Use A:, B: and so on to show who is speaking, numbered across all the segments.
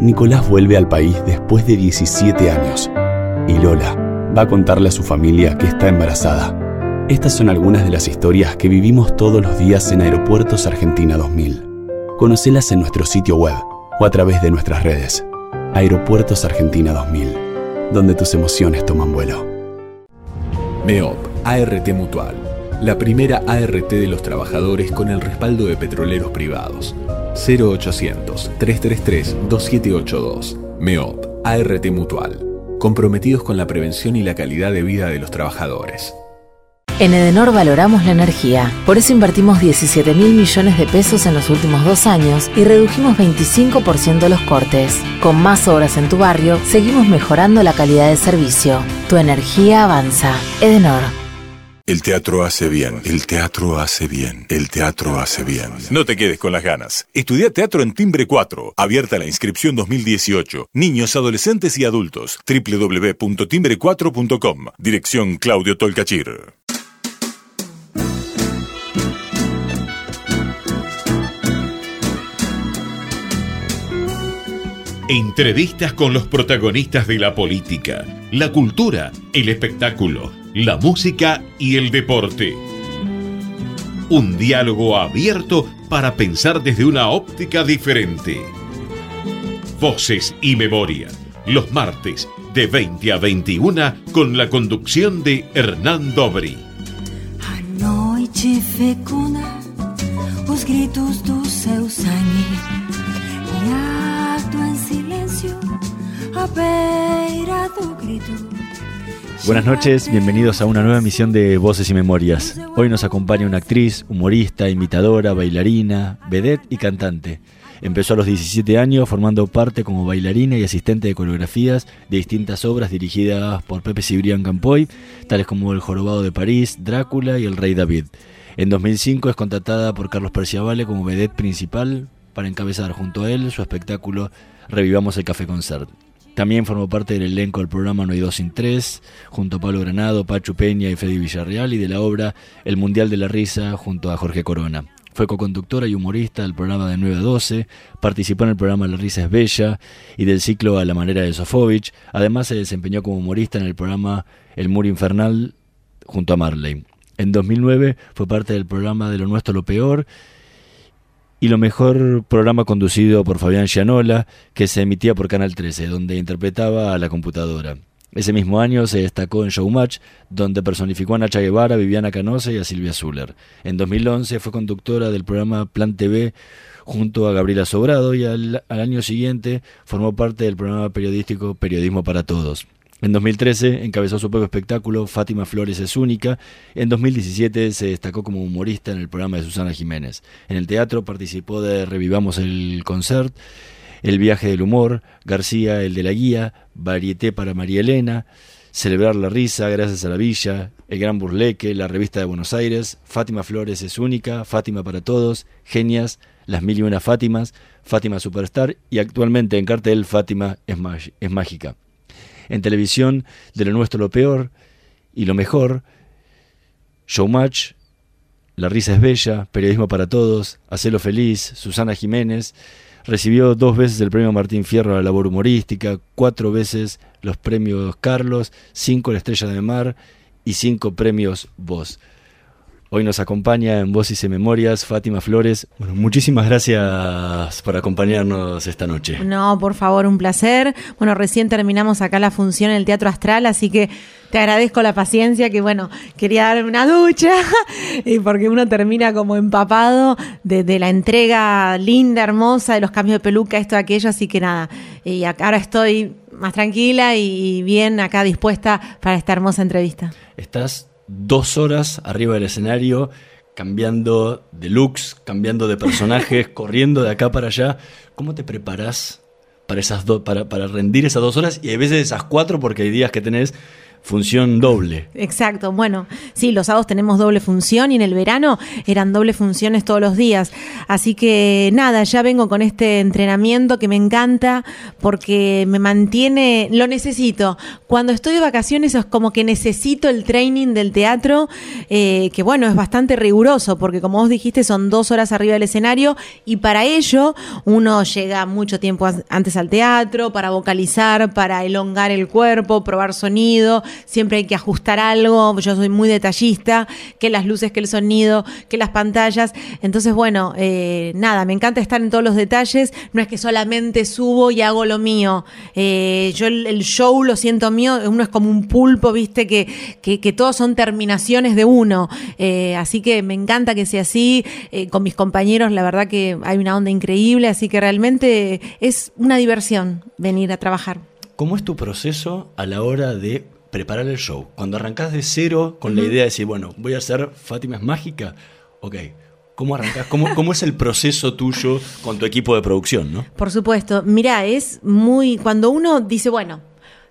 A: Nicolás vuelve al país después de 17 años y Lola va a contarle a su familia que está embarazada. Estas son algunas de las historias que vivimos todos los días en Aeropuertos Argentina 2000. Conocelas en nuestro sitio web o a través de nuestras redes. Aeropuertos Argentina 2000, donde tus emociones toman vuelo.
B: MEOP, ART Mutual, la primera ART de los trabajadores con el respaldo de petroleros privados. 0800-333-2782. MEOP, ART Mutual. Comprometidos con la prevención y la calidad de vida de los trabajadores.
C: En Edenor valoramos la energía, por eso invertimos 17 mil millones de pesos en los últimos dos años y redujimos 25% los cortes. Con más obras en tu barrio, seguimos mejorando la calidad de servicio. Tu energía avanza. Edenor.
D: El teatro hace bien, el teatro hace bien, el teatro hace bien. No te quedes con las ganas. Estudia teatro en Timbre 4. Abierta la inscripción 2018. Niños, adolescentes y adultos. www.timbre4.com. Dirección Claudio Tolcachir.
E: Entrevistas con los protagonistas de la política, la cultura, el espectáculo, la música y el deporte. Un diálogo abierto para pensar desde una óptica diferente. Voces y memoria, los martes de 20 a 21 con la conducción de Hernán Dobri.
F: Gritos do seu sangue e alto em silêncio a beira do grito.
G: Buenas noches, bienvenidos a una nueva emisión de Voces y Memorias. Hoy nos acompaña una actriz, humorista, imitadora, bailarina, vedette y cantante. Empezó a los 17 años formando parte como bailarina y asistente de coreografías de distintas obras dirigidas por Pepe Cibrián Campoy, tales como El Jorobado de París, Drácula y El Rey David. En 2005 es contratada por Carlos Perciavale como vedette principal para encabezar junto a él su espectáculo Revivamos el Café Concert. También formó parte del elenco del programa No hay dos sin tres, junto a Pablo Granado, Pachu Peña y Freddy Villarreal, y de la obra El Mundial de la Risa, junto a Jorge Corona. Fue co-conductora y humorista del programa de 9 a 12, participó en el programa La Risa es Bella y del ciclo A la manera de Sofovich. Además se desempeñó como humorista en el programa El Muro Infernal junto a Marley. En 2009 fue parte del programa de Lo Nuestro Lo Peor y lo mejor programa conducido por Fabián Gianola, que se emitía por Canal 13, donde interpretaba a la computadora. Ese mismo año se destacó en Showmatch, donde personificó a Nacha Guevara, Viviana Canosa y a Silvia Zuller. En 2011 fue conductora del programa Plan TV junto a Gabriela Sobrado y al, al año siguiente formó parte del programa periodístico Periodismo para Todos. En 2013 encabezó su propio espectáculo Fátima Flores es única. En 2017 se destacó como humorista en el programa de Susana Jiménez. En el teatro participó de Revivamos el Concert, El viaje del humor, García el de la guía, Varieté para María Elena, Celebrar la risa, Gracias a la Villa, El Gran Burleque, La Revista de Buenos Aires, Fátima Flores es única, Fátima para todos, Genias, Las Mil y Una Fátimas, Fátima Superstar y actualmente en cartel Fátima es, es mágica en televisión de lo nuestro lo peor y lo mejor, Showmatch, La risa es bella, Periodismo para todos, Hacelo feliz, Susana Jiménez, recibió dos veces el premio Martín Fierro a la labor humorística, cuatro veces los premios Carlos, cinco la Estrella de Mar y cinco premios Voz. Hoy nos acompaña en Voces y Memorias Fátima Flores. Bueno, muchísimas gracias por acompañarnos esta noche.
H: No, por favor, un placer. Bueno, recién terminamos acá la función en el Teatro Astral, así que te agradezco la paciencia, que bueno, quería darme una ducha, y porque uno termina como empapado de, de, la entrega linda, hermosa, de los cambios de peluca, esto, aquello, así que nada, y ahora estoy más tranquila y bien acá dispuesta para esta hermosa entrevista.
G: Estás dos horas arriba del escenario cambiando de looks, cambiando de personajes, corriendo de acá para allá. ¿Cómo te preparas para, esas para, para rendir esas dos horas? Y hay veces esas cuatro porque hay días que tenés función doble.
H: Exacto, bueno, sí, los sábados tenemos doble función y en el verano eran doble funciones todos los días. Así que nada, ya vengo con este entrenamiento que me encanta porque me mantiene, lo necesito. Cuando estoy de vacaciones es como que necesito el training del teatro, eh, que bueno, es bastante riguroso porque como vos dijiste son dos horas arriba del escenario y para ello uno llega mucho tiempo antes al teatro para vocalizar, para elongar el cuerpo, probar sonido siempre hay que ajustar algo, yo soy muy detallista, que las luces, que el sonido, que las pantallas. Entonces, bueno, eh, nada, me encanta estar en todos los detalles, no es que solamente subo y hago lo mío. Eh, yo el, show lo siento mío, uno es como un pulpo, viste, que, que, todos son terminaciones de uno. Eh, así que me encanta que sea así, con mis compañeros, la verdad que hay una onda increíble, así que realmente es una diversión venir a trabajar.
G: ¿Cómo es tu proceso a la hora de preparar el show. Cuando arrancás de cero con la idea de decir, bueno, voy a hacer Fátima es mágica, ok, ¿Cómo arrancás? ¿Cómo, ¿Cómo, es el proceso tuyo con tu equipo de producción? ¿no?
H: Por supuesto. Mira, es muy. Cuando uno dice, bueno,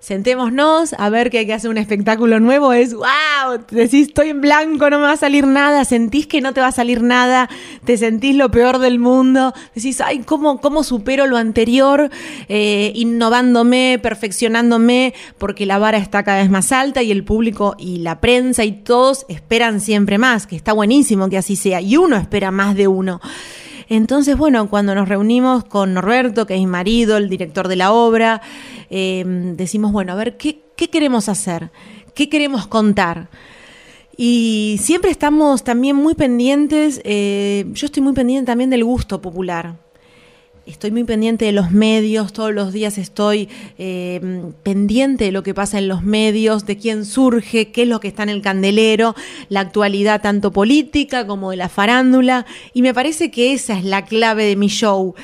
H: sentémonos a ver que hay que hacer un espectáculo nuevo, es wow, decís estoy en blanco, no me va a salir nada, sentís que no te va a salir nada, te sentís lo peor del mundo, decís, ay, ¿cómo, cómo supero lo anterior, eh, innovándome, perfeccionándome, porque la vara está cada vez más alta y el público y la prensa y todos esperan siempre más, que está buenísimo que así sea, y uno espera más de uno. Entonces, bueno, cuando nos reunimos con Norberto, que es mi marido, el director de la obra, em, decimos, bueno, a ver, ¿qué, queremos hacer? ¿Qué queremos contar? Y siempre estamos también muy pendientes, eh, yo estoy muy pendiente también del gusto popular estoy muy pendiente de los medios, todos los días estoy eh, pendiente de lo que pasa en los medios, de quién surge, qué es lo que está en el candelero, la actualidad tanto política como de la farándula, y me parece que esa es la clave de mi show.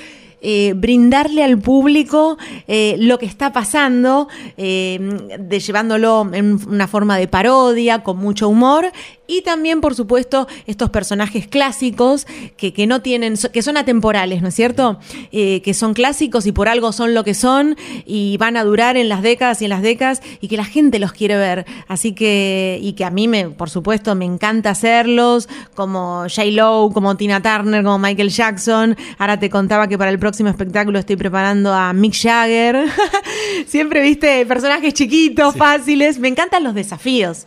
H: Eh, brindarle al público eh, lo que está pasando, llevándolo en una forma de parodia, con mucho humor, y también, por supuesto, estos personajes clásicos que, que no tienen, que son atemporales, ¿no es cierto? Eh, que son clásicos y por algo son lo que son y van a durar en las décadas y en las décadas y que la gente los quiere ver. Así que, y que a mí, me, por supuesto, me encanta hacerlos, como J. Lowe, como Tina Turner, como Michael Jackson. Ahora te contaba que para el próximo espectáculo estoy preparando a Mick Jagger. Siempre, viste, personajes chiquitos, fáciles. Me encantan los desafíos.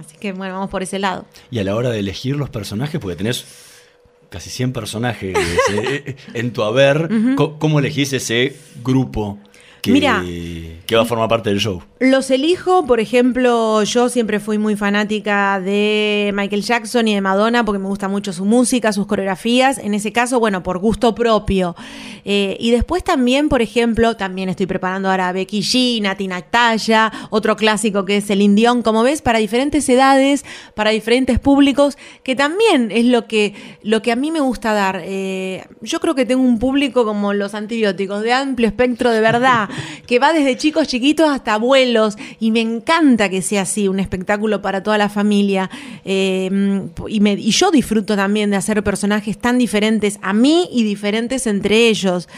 H: Así que bueno, vamos por ese lado.
G: Y a la hora de elegir los personajes, porque tenés casi 100 personajes eh, en tu haber, ¿cómo elegís ese grupo que, Mira, que va a formar parte del show.
H: Los elijo, por ejemplo, yo siempre fui muy fanática de Michael Jackson y de Madonna porque me gusta mucho su música, sus coreografías. En ese caso, bueno, por gusto propio. Eh, y después también, por ejemplo, también estoy preparando ahora a Becky G, Nati otro clásico que es el Indión, como ves, para diferentes edades, para diferentes públicos, que también es lo que, lo que a mí me gusta dar. Eh, yo creo que tengo un público como los antibióticos, de amplio espectro de verdad que va desde chicos chiquitos hasta abuelos, y me encanta que sea así, un espectáculo para toda la familia. Eh, y, yo disfruto también de hacer personajes tan diferentes a mí y diferentes entre ellos.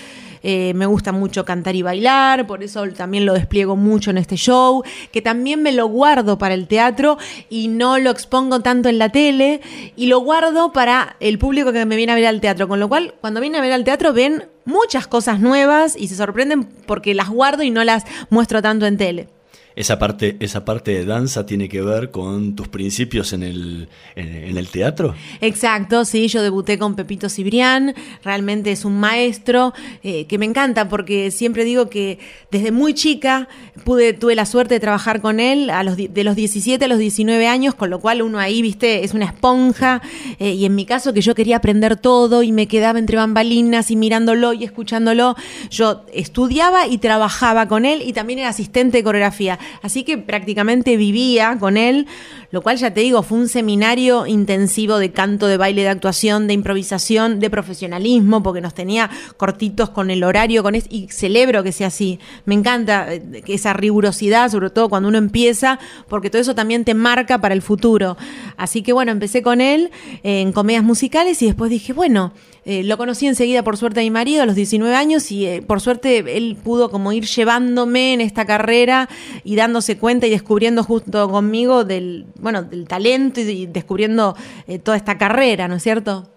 H: Eh, me gusta mucho cantar y bailar, por eso también lo despliego mucho en este show, que también me lo guardo para el teatro y no lo expongo tanto en la tele y lo guardo para el público que me viene a ver al teatro, con lo cual cuando viene a ver al teatro ven muchas cosas nuevas y se sorprenden porque las guardo y no las muestro tanto en tele
G: esa parte, esa parte de danza tiene que ver con tus principios en el, en, el teatro.
H: Exacto, sí, yo debuté con Pepito Cibrián, realmente es un maestro eh, que me encanta porque siempre digo que desde muy chica pude, tuve la suerte de trabajar con él a los, de los 17 a los 19 años, con lo cual uno ahí, viste, es una esponja eh, y en mi caso que yo quería aprender todo y me quedaba entre bambalinas y mirándolo y escuchándolo, yo estudiaba y trabajaba con él y también era asistente de coreografía. Así que prácticamente vivía con él. lo cual ya te digo, fue un seminario intensivo de canto, de baile, de actuación, de improvisación, de profesionalismo, porque nos tenía cortitos con el horario, con y celebro que sea así. Me encanta eh, esa rigurosidad, sobre todo cuando uno empieza, porque todo eso también te marca para el futuro. Así que bueno, empecé con él en comedias musicales y después dije, bueno, eh, lo conocí enseguida por suerte a mi marido a los 19 años y eh, por suerte él pudo como ir llevándome en esta carrera y dándose cuenta y descubriendo justo conmigo del, bueno, del talento y descubriendo eh, toda esta carrera, ¿no es cierto?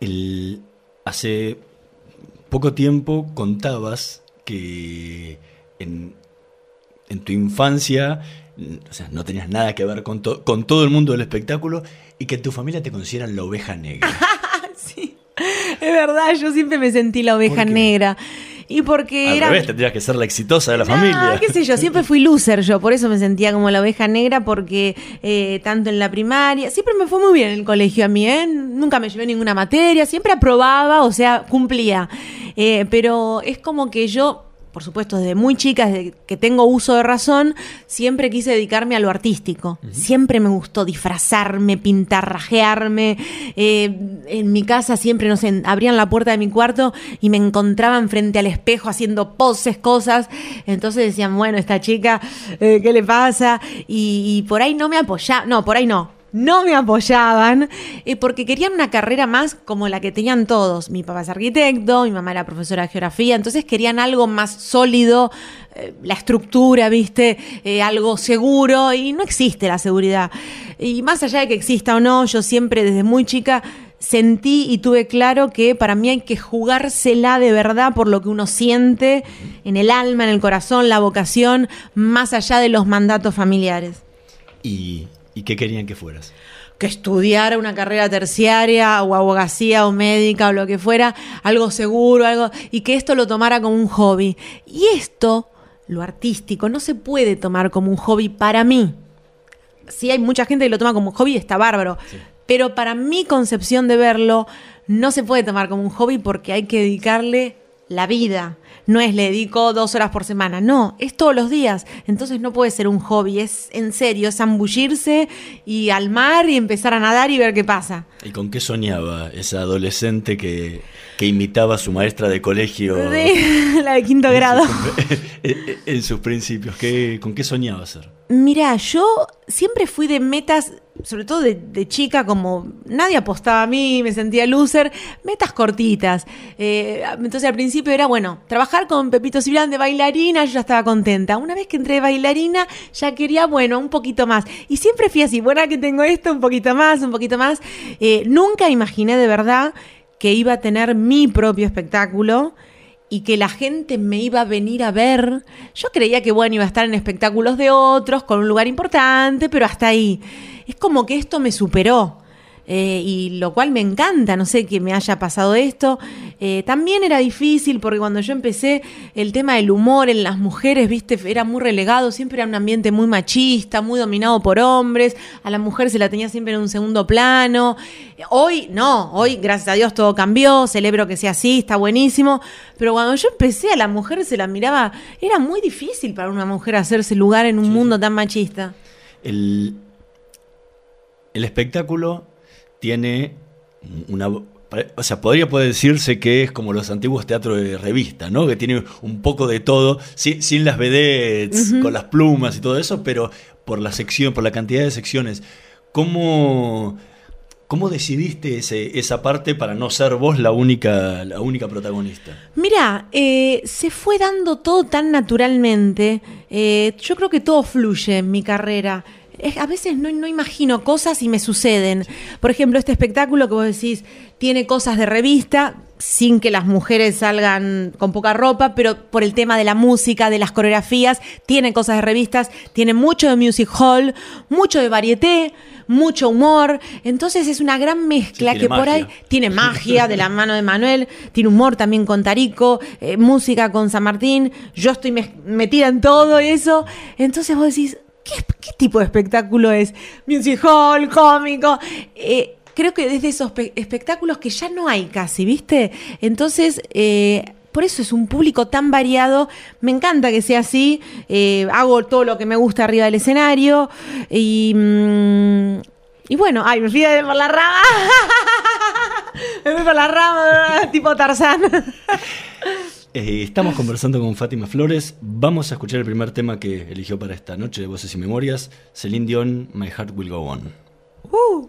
G: El, hace poco tiempo contabas que en, en tu infancia o sea, no tenías nada que ver con, con todo el mundo del espectáculo y que tu familia te considera la oveja negra.
H: Es verdad, yo siempre me sentí la oveja negra. Y porque
G: Al
H: era.
G: revés, tendrías que ser la exitosa de la familia.
H: qué sé yo, siempre fui loser yo, por eso me sentía como la oveja negra, porque eh, tanto en la primaria, siempre me fue muy bien en el colegio a mí, ¿eh? Nunca me llevé ninguna materia, siempre aprobaba, o sea, cumplía. Eh, pero es como que yo por supuesto, desde muy chica, desde que tengo uso de razón, siempre quise dedicarme a lo artístico. Siempre me gustó disfrazarme, pintar, rajearme. Eh, en mi casa siempre, no sé, abrían la puerta de mi cuarto y me encontraban frente al espejo haciendo poses, cosas. Entonces decían, bueno, esta chica, eh, ¿qué le pasa? Y, y por ahí no me apoyaba, no, por ahí no no me apoyaban eh, porque querían una carrera más como la que tenían todos. Mi papá es arquitecto, mi mamá era profesora de geografía, entonces querían algo más sólido, eh, la estructura, viste, eh, algo seguro y no existe la seguridad. Y más allá de que exista o no, yo siempre desde muy chica sentí y tuve claro que para mí hay que jugársela de verdad por lo que uno siente en el alma, en el corazón, la vocación, más allá de los mandatos familiares.
G: Y ¿Y qué querían que fueras?
H: que estudiara una carrera terciaria o abogacía o médica o lo que fuera, algo seguro, algo y que esto lo tomara como un hobby. Y esto, lo artístico, no se puede tomar como un hobby para mí. Sí hay mucha gente que lo toma como un hobby, está bárbaro, pero para mi concepción de verlo no se puede tomar como un hobby porque hay que dedicarle la vida no es le dedico dos horas por semana, no, es todos los días. Entonces no puede ser un hobby, es en serio, es zambullirse y al mar y empezar a nadar y ver qué pasa.
G: ¿Y con qué soñaba esa adolescente que, que imitaba a su maestra de colegio?
H: la de quinto grado.
G: en sus principios, ¿qué, ¿con qué soñaba ser?
H: Mira, yo siempre fui de metas sobre todo de, chica, como nadie apostaba a mí, me sentía loser, metas cortitas. Eh, entonces al principio era, bueno, trabajar con Pepito Cibrán de bailarina, yo ya estaba contenta. Una vez que entré de bailarina, ya quería, bueno, un poquito más. Y siempre fui así, bueno, que tengo esto, un poquito más, un poquito más. Eh, nunca imaginé de verdad que iba a tener mi propio espectáculo y que la gente me iba a venir a ver. Yo creía que, bueno, iba a estar en espectáculos de otros, con un lugar importante, pero hasta ahí es como que esto me superó. Eh, y lo cual me encanta, no sé que me haya pasado esto. Eh, también era difícil porque cuando yo empecé el tema del humor en las mujeres, viste, era muy relegado, siempre era un ambiente muy machista, muy dominado por hombres, a la mujer se la tenía siempre en un segundo plano. Hoy no, hoy gracias a Dios todo cambió, celebro que sea así, está buenísimo, pero cuando yo empecé a la mujer se la miraba, era muy difícil para una mujer hacerse lugar en un mundo tan machista.
G: El, el espectáculo tiene una... O sea, podría poder decirse que es como los antiguos teatros de revista, ¿no? Que tiene un poco de todo, sin, las vedettes, con las plumas y todo eso, pero por la sección, por la cantidad de secciones. ¿Cómo, cómo decidiste ese, esa parte para no ser vos la única, la única protagonista?
H: Mira, eh, se fue dando todo tan naturalmente. Eh, yo creo que todo fluye en mi carrera a veces no, no, imagino cosas y me suceden. Por ejemplo, este espectáculo que vos decís tiene cosas de revista, sin que las mujeres salgan con poca ropa, pero por el tema de la música, de las coreografías, tiene cosas de revistas, tiene mucho de music hall, mucho de varieté, mucho humor. Entonces es una gran mezcla que por ahí tiene magia de la mano de Manuel, tiene humor también con Tarico, eh, música con San Martín. Yo estoy metida en todo eso. Entonces vos decís, ¿Qué, tipo de espectáculo es? Music hall, cómico. Eh, creo que desde esos espectáculos que ya no hay casi, ¿viste? Entonces, eh, por eso es un público tan variado. Me encanta que sea así. Eh, hago todo lo que me gusta arriba del escenario. Y, mm, y bueno, ay, me fui por la rama. me fui por la rama, tipo Tarzán.
G: Eh, estamos conversando con Fátima Flores. Vamos a escuchar el primer tema que eligió para esta noche de Voces y Memorias, Celine Dion, My Heart Will Go On.
H: Uh.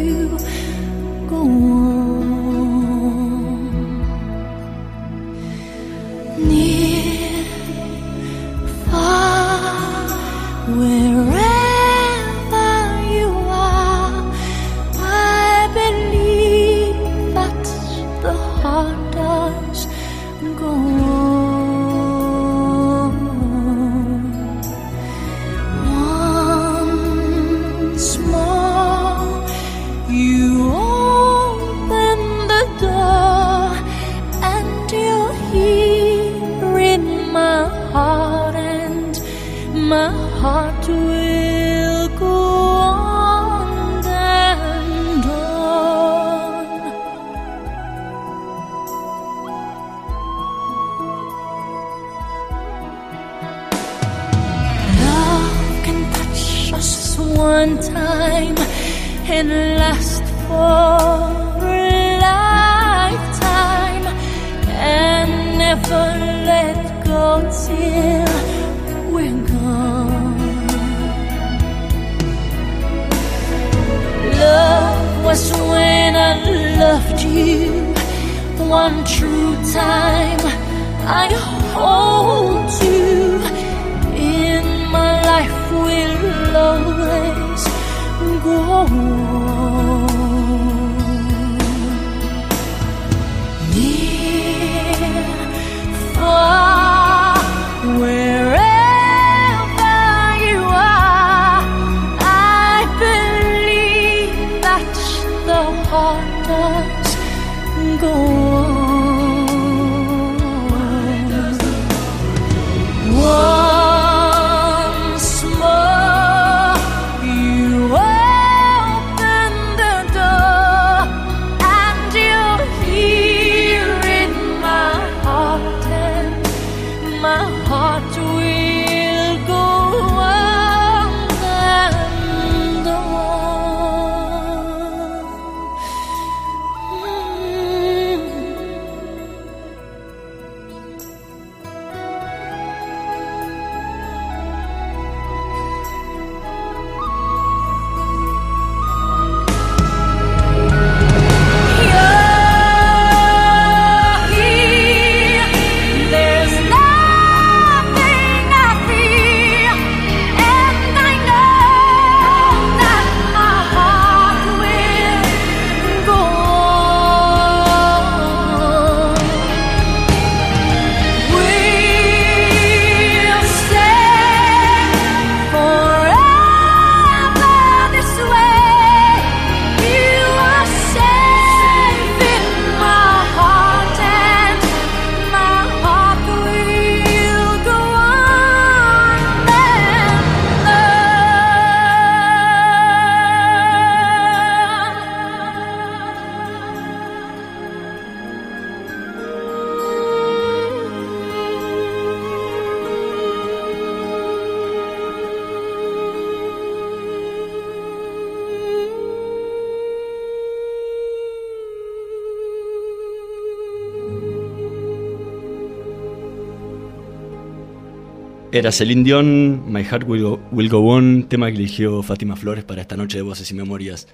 G: Era Celine Dion, My Heart Will Go, Will Go On, tema que eligió Fátima Flores para esta noche de Voces y Memorias.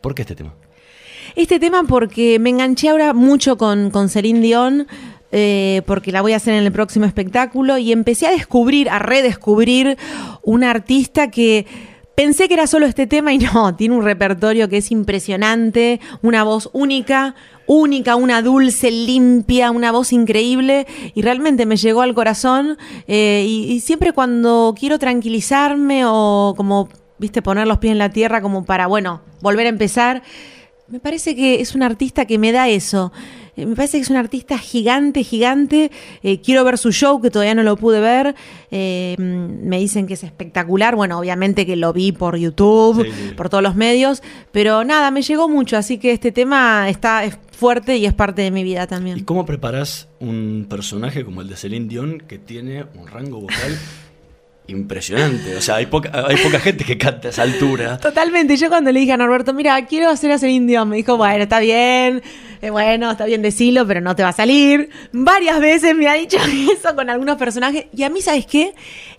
G: ¿Por qué este tema?
H: Este tema porque me enganché ahora mucho con, con Celine Dion, eh, porque la voy a hacer en el próximo espectáculo, y empecé a descubrir, a redescubrir una artista que pensé que era solo este tema y no, tiene un repertorio que es impresionante, una voz única, única, una dulce, limpia, una voz increíble y realmente me llegó al corazón eh, y, y siempre cuando quiero tranquilizarme o como, viste, poner los pies en la tierra como para, bueno, volver a empezar, me parece que es un artista que me da eso. Eh, Me parece que es un artista gigante, gigante. Eh, quiero ver su show, que todavía no lo pude ver. Eh, me dicen que es espectacular. Bueno, obviamente que lo vi por YouTube,
G: Sí, sí.
H: por todos los medios. Pero nada, me llegó mucho. Así que este tema está es fuerte y es parte de mi vida
G: ¿Y
H: también.
G: cómo preparas un personaje como el de Celine Dion que tiene un rango vocal impresionante? O sea, hay poca, hay poca gente que canta a esa altura.
H: Totalmente. Yo cuando le dije a Norberto, mira, quiero hacer a Celine Dion, me dijo, bueno, está bien, eh, bueno, está bien decirlo, pero no te va a salir. Varias veces me ha dicho eso con algunos personajes. Y a mí, ¿sabes qué?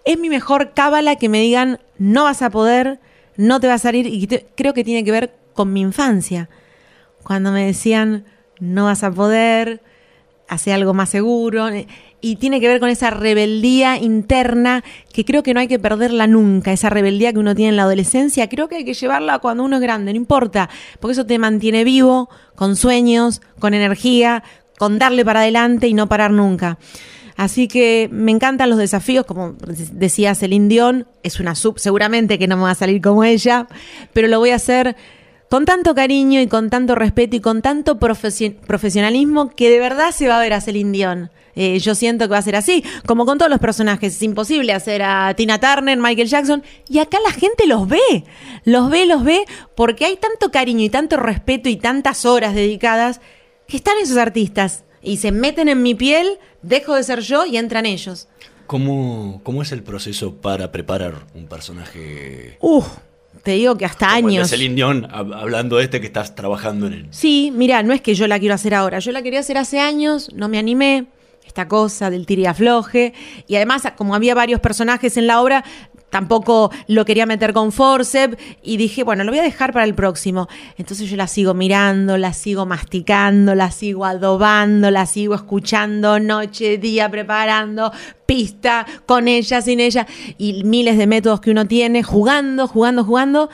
H: Es mi mejor cábala que me digan, no vas a poder, no te va a salir. Y creo que tiene que ver con mi infancia. Cuando me decían, no vas a poder, hace algo más seguro. eh, Y tiene que ver con esa rebeldía interna que creo que no hay que perderla nunca. Esa rebeldía que uno tiene en la adolescencia, creo que hay que llevarla cuando uno es grande, no importa, porque eso te mantiene vivo, con sueños, con energía, con darle para adelante y no parar nunca. Así que me encantan los desafíos, como decía Celine Dion, es una sub, seguramente que no me va a salir como ella, pero lo voy a hacer con tanto cariño y con tanto respeto y con tanto profesio- profesionalismo que de verdad se va a ver a Celine Dion. Eh, yo siento que va a ser así, como con todos los personajes. Es imposible hacer a Tina Turner, Michael Jackson, y acá la gente los ve, los ve, los ve, porque hay tanto cariño y tanto respeto y tantas horas dedicadas que están esos artistas y se meten en mi piel, dejo de ser yo y entran ellos.
G: ¿Cómo, ¿Cómo es el proceso para preparar un personaje?
H: Uf, te digo que hasta
G: como el
H: años.
G: Celine Dion, hab- hablando de este que estás trabajando en él.
H: Sí, mira, no es que yo la quiero hacer ahora, yo la quería hacer hace años, no me animé, esta cosa del tira y y además como había varios personajes en la obra, tampoco lo quería meter con forceps y dije, bueno, lo voy a dejar para el próximo. Entonces yo la sigo mirando, la sigo masticando, la sigo adobando, la sigo escuchando noche, día, preparando pista con ella, sin ella, y miles de métodos que uno tiene, jugando, jugando, jugando.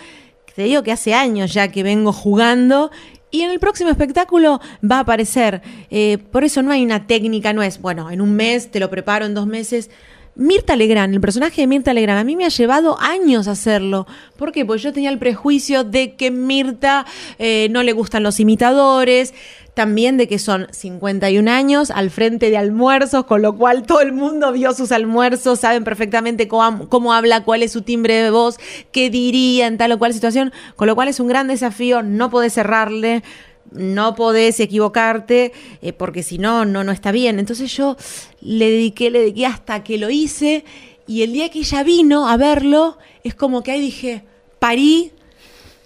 H: Te digo que hace años ya que vengo jugando y en el próximo espectáculo va a aparecer. Eh, por eso no hay una técnica, no es, bueno, en un mes te lo preparo, en dos meses. Mirta Legrand, el personaje de Mirta Legrand, a mí me ha llevado años hacerlo. ¿Por qué? Pues yo tenía el prejuicio de que Mirta eh, no le gustan los imitadores, también de que son 51 años al frente de almuerzos, con lo cual todo el mundo vio sus almuerzos, saben perfectamente cómo, cómo habla, cuál es su timbre de voz, qué diría en tal o cual situación, con lo cual es un gran desafío, no podés cerrarle, no podés equivocarte, eh, porque si no, no, no está bien. Entonces yo le dediqué, le dediqué hasta que lo hice, y el día que ella vino a verlo, es como que ahí dije, parí,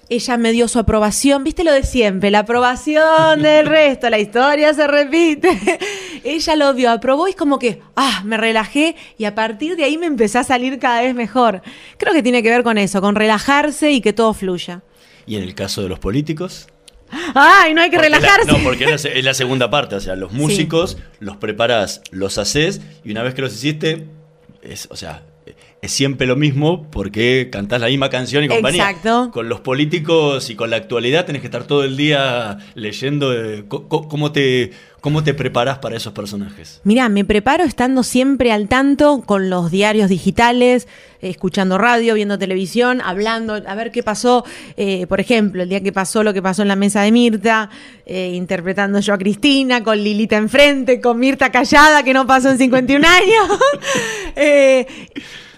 H: ella me dio su aprobación, viste lo de siempre, la aprobación del resto, la historia se repite. ella lo vio, aprobó y es como que, ah, me relajé y a partir de ahí me empecé a salir cada vez mejor. Creo que tiene que ver con eso, con relajarse y que todo fluya.
G: Y en el caso de los políticos.
H: ¡Ay, no hay que
G: Porque la-
H: relajarse!
G: no, porque es la, se- es la segunda parte. O sea, los músicos los preparas, los haces y una vez que los hiciste, es, o sea, es siempre lo mismo porque cantás la misma canción y compañía.
H: Exacto.
G: Con los políticos y con la actualidad tenés que estar todo el día leyendo cómo te cómo te preparás para esos personajes.
H: Mira, me preparo estando siempre al tanto con los diarios digitales, escuchando radio, viendo televisión, hablando, a ver qué pasó. eh, por ejemplo, el día que pasó lo que pasó en la mesa de Mirta, eh, interpretando yo a Cristina, con Lilita enfrente, con Mirta callada, que no pasó en 51 años. Eh,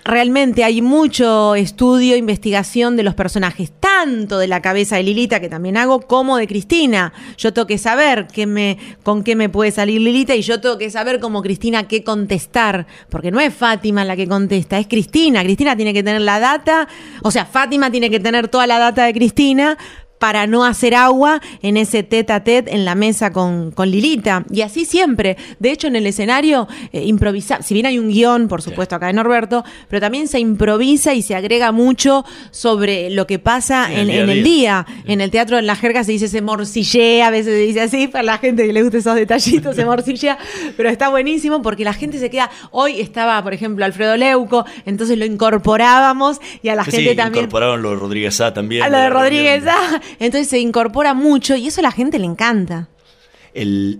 H: Realmente hay mucho estudio, investigación de los personajes, tanto de la cabeza de Lilita, que también hago, como de Cristina. Yo tengo que saber qué me, con qué me puede salir Lilita y yo tengo que saber como Cristina qué contestar, porque no es Fátima la que contesta, es Cristina. Cristina tiene que tener la data, o sea, Fátima tiene que tener toda la data de Cristina, para no hacer agua en ese tete a tete en la mesa con, con Lilita. Y así siempre. De hecho, en el escenario eh, improvisa, si bien hay un guion, por supuesto, acá de Norberto, pero también se improvisa y se agrega mucho sobre lo que pasa en, en el día. En el teatro, en la jerga se dice se morcillea, a veces se dice así, para la gente que le gusta esos detallitos, se morcillea, pero está buenísimo porque la gente se queda. Hoy estaba, por ejemplo, Alfredo Leuco, entonces lo incorporábamos y a la
G: Sí,
H: gente también.
G: incorporaron lo de Rodríguez A también.
H: A lo de Rodríguez,
G: reunión.
H: Entonces se incorpora mucho y eso a la gente le encanta.
G: El,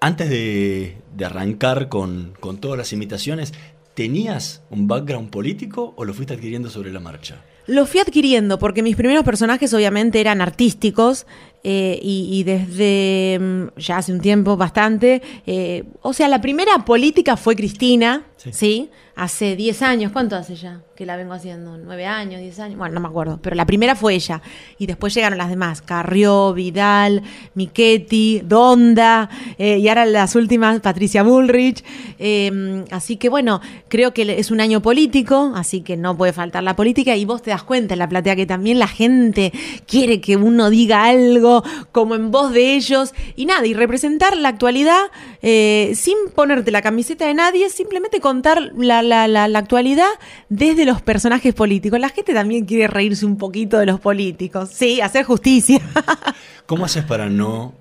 G: antes de, de arrancar con, con todas las imitaciones, ¿tenías un background político o lo fuiste adquiriendo sobre la marcha?
H: Lo fui adquiriendo porque mis primeros personajes obviamente eran artísticos eh, y, y desde mm, ya hace un tiempo bastante, eh, o sea, la primera política fue Cristina, ¿sí? Hace 10 años, ¿cuánto hace ya que la vengo haciendo? ¿9 años, 10 años? Bueno, no me acuerdo, pero la primera fue ella y después llegaron las demás, Carrió, Vidal, Michetti, Donda eh, y ahora las últimas, Patricia Bullrich. Eh, así que bueno, creo que es un año político, así que no puede faltar la política y vos te das cuenta en la platea que también la gente quiere que uno diga algo como en voz de ellos y nada, y representar la actualidad eh, sin ponerte la camiseta de nadie, simplemente contar la, la- actualidad desde los personajes políticos. La gente también quiere reírse un poquito de los políticos, sí, hacer justicia.
G: ¿Cómo haces para no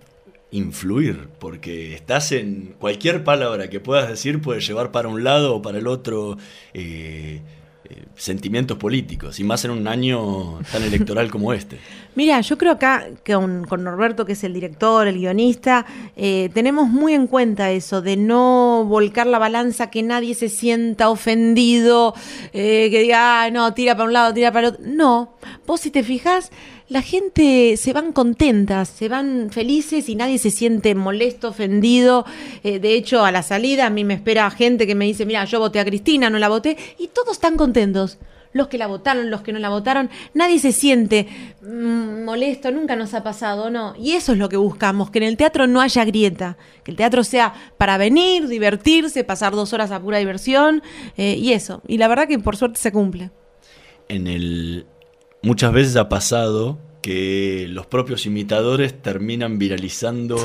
G: influir? Porque estás en cualquier palabra que puedas decir puede llevar para un lado o para el otro eh, eh, sentimientos políticos, y más en un año tan electoral como este.
H: Mira, yo creo acá que con, con Norberto, que es el director, el guionista, eh, tenemos muy en cuenta eso, de no volcar la balanza, que nadie se sienta ofendido, eh, que diga, "Ah, no, tira para un lado, tira para el otro. No, vos si te fijas, la gente se van contentas, se van felices y nadie se siente molesto, ofendido. Eh, de hecho, a la salida a mí me espera gente que me dice, mira, yo voté a Cristina, no la voté, y todos están contentos. Los que la votaron, los que no la votaron, nadie se siente mm, molesto, nunca nos ha pasado, ¿no? Y eso es lo que buscamos, que en el teatro no haya grieta, que el teatro sea para venir, divertirse, pasar dos horas a pura diversión, eh, y eso. Y la verdad que por suerte se cumple.
G: En el muchas veces ha pasado que los propios imitadores terminan viralizando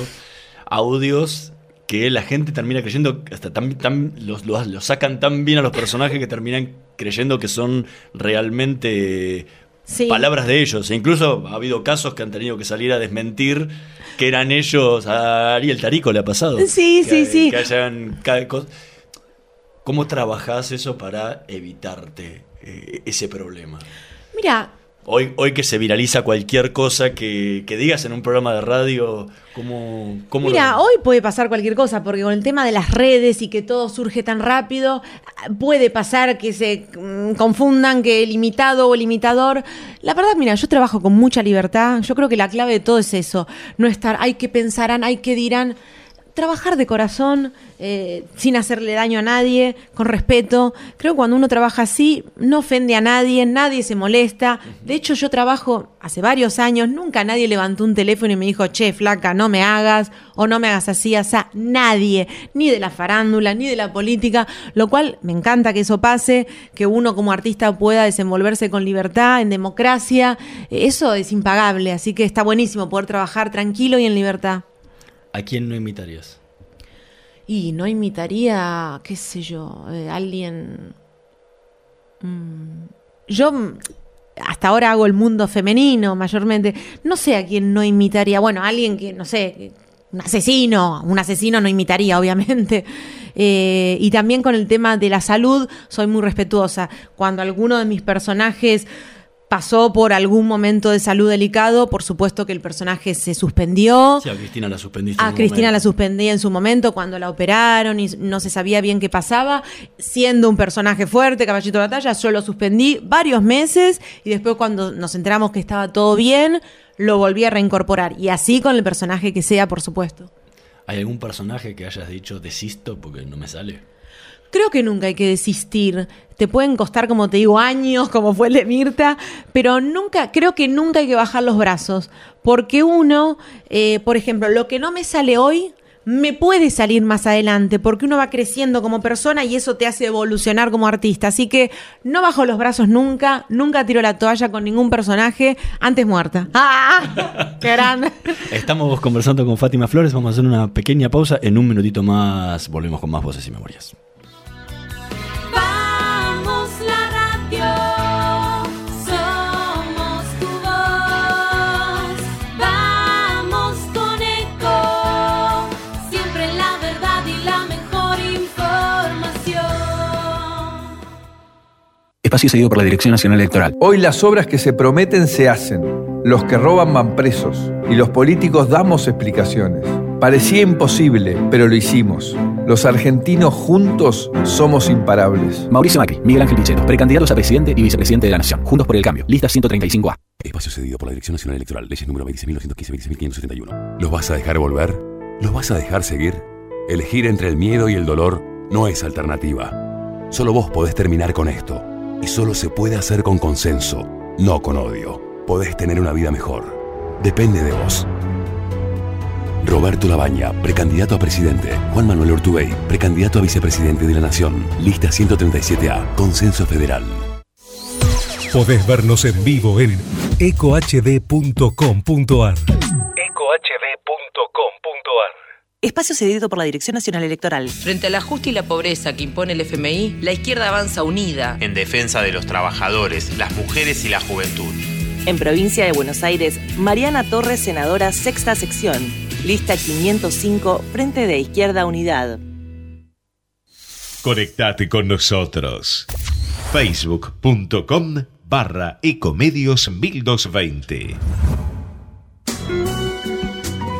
G: audios que la gente termina creyendo hasta tan, tan- los, los- los sacan tan bien a los personajes que terminan creyendo que son realmente
H: Sí.
G: palabras de ellos. E incluso ha habido casos que han tenido que salir a desmentir que eran ellos. A Ariel Tarico le ha pasado.
H: Sí,
G: Que-
H: sí, sí.
G: Que hayan ¿Cómo trabajás eso para evitarte eh, ese problema?
H: Mira,
G: Hoy, hoy que se viraliza cualquier cosa que, que digas en un programa de radio, ¿cómo, cómo
H: Mira,
G: lo-
H: hoy puede pasar cualquier cosa, porque con el tema de las redes y que todo surge tan rápido, puede pasar que se mm, confundan que el imitado o el imitador. La verdad, mira, yo trabajo con mucha libertad. Yo creo que la clave de todo es eso. No estar, hay que pensarán, hay que dirán. Trabajar de corazón, eh, sin hacerle daño a nadie, con respeto. Creo que cuando uno trabaja así, no ofende a nadie, nadie se molesta. De hecho, yo trabajo hace varios años, nunca nadie levantó un teléfono y me dijo, che, flaca, no me hagas o no me hagas así, asá. Nadie, ni de la farándula, ni de la política, lo cual me encanta que eso pase, que uno como artista pueda desenvolverse con libertad, en democracia. Eso es impagable, así que está buenísimo poder trabajar tranquilo y en libertad.
G: ¿A quién no imitarías?
H: Y no imitaría, qué sé yo, eh, alguien... Mm, yo mm, hasta ahora hago el mundo femenino mayormente. No sé a quién no imitaría. Bueno, alguien que, no sé, un asesino. Un asesino no imitaría, obviamente. Eh, y también con el tema de la salud, soy muy respetuosa. Cuando alguno de mis personajes pasó por algún momento de salud delicado, por supuesto que el personaje se suspendió.
G: Sí, a Cristina la suspendiste. en
H: A Cristina la
G: momento.
H: suspendí en su momento cuando la operaron y no se sabía bien qué pasaba. Siendo un personaje fuerte, caballito de batalla, yo lo suspendí varios meses y después cuando nos enteramos que estaba todo bien, lo volví a reincorporar. Y así con el personaje que sea, por supuesto.
G: ¿Hay algún personaje que hayas dicho desisto porque no me sale?
H: Creo que nunca hay que desistir. Te pueden costar, como te digo, años, como fue el de Mirta, pero nunca, creo que nunca hay que bajar los brazos. Porque uno, eh, por ejemplo, lo que no me sale hoy, me puede salir más adelante, porque uno va creciendo como persona y eso te hace evolucionar como artista. Así que no bajo los brazos nunca, nunca tiro la toalla con ningún personaje antes muerta. ¡Ah! ¡Qué grande!
G: Estamos conversando con Fátima Flores, vamos a hacer una pequeña pausa, en un minutito más volvemos con más voces y memorias.
I: Espacio cedido por la Dirección Nacional Electoral.
J: Hoy las obras que se prometen se hacen. Los que roban van presos. Y los políticos damos explicaciones. Parecía imposible, pero lo hicimos. Los argentinos juntos somos imparables.
I: Mauricio Macri, Miguel Ángel Pichetto, precandidatos a presidente y vicepresidente de la Nación. Juntos por el Cambio. Lista 135A.
K: Espacio cedido por la Dirección Nacional Electoral. Leyes número 26.915 2571 ¿Los vas a dejar volver? ¿Los vas a dejar seguir? Elegir entre el miedo y el dolor no es alternativa. Solo vos podés terminar con esto. Y solo se puede hacer con consenso, no con odio. Podés tener una vida mejor. Depende de vos. Roberto Labaña, precandidato a presidente. Juan Manuel Ortubey, precandidato a vicepresidente de la Nación. Lista 137A, Consenso Federal.
L: Podés vernos en vivo en ecohd.com.ar.
M: Espacio cedido por la Dirección Nacional Electoral.
N: Frente al ajuste y la pobreza que impone el FMI, la izquierda avanza unida.
O: En defensa de los trabajadores, las mujeres y la juventud.
M: En provincia de Buenos Aires, Mariana Torres, senadora sexta sección. Lista 505, Frente de Izquierda Unidad.
E: Conectate con nosotros. Facebook.com barra Ecomedios 1220.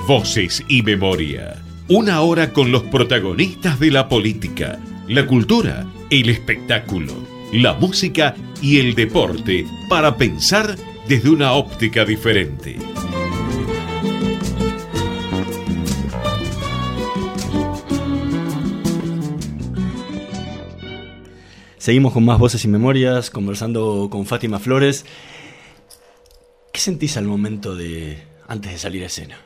E: Voces y memoria. Una hora con los protagonistas de la política, la cultura, el espectáculo, la música y el deporte para pensar desde una óptica diferente.
G: Seguimos con más voces y memorias, conversando con Fátima Flores. ¿Qué sentís al momento de antes de salir a escena?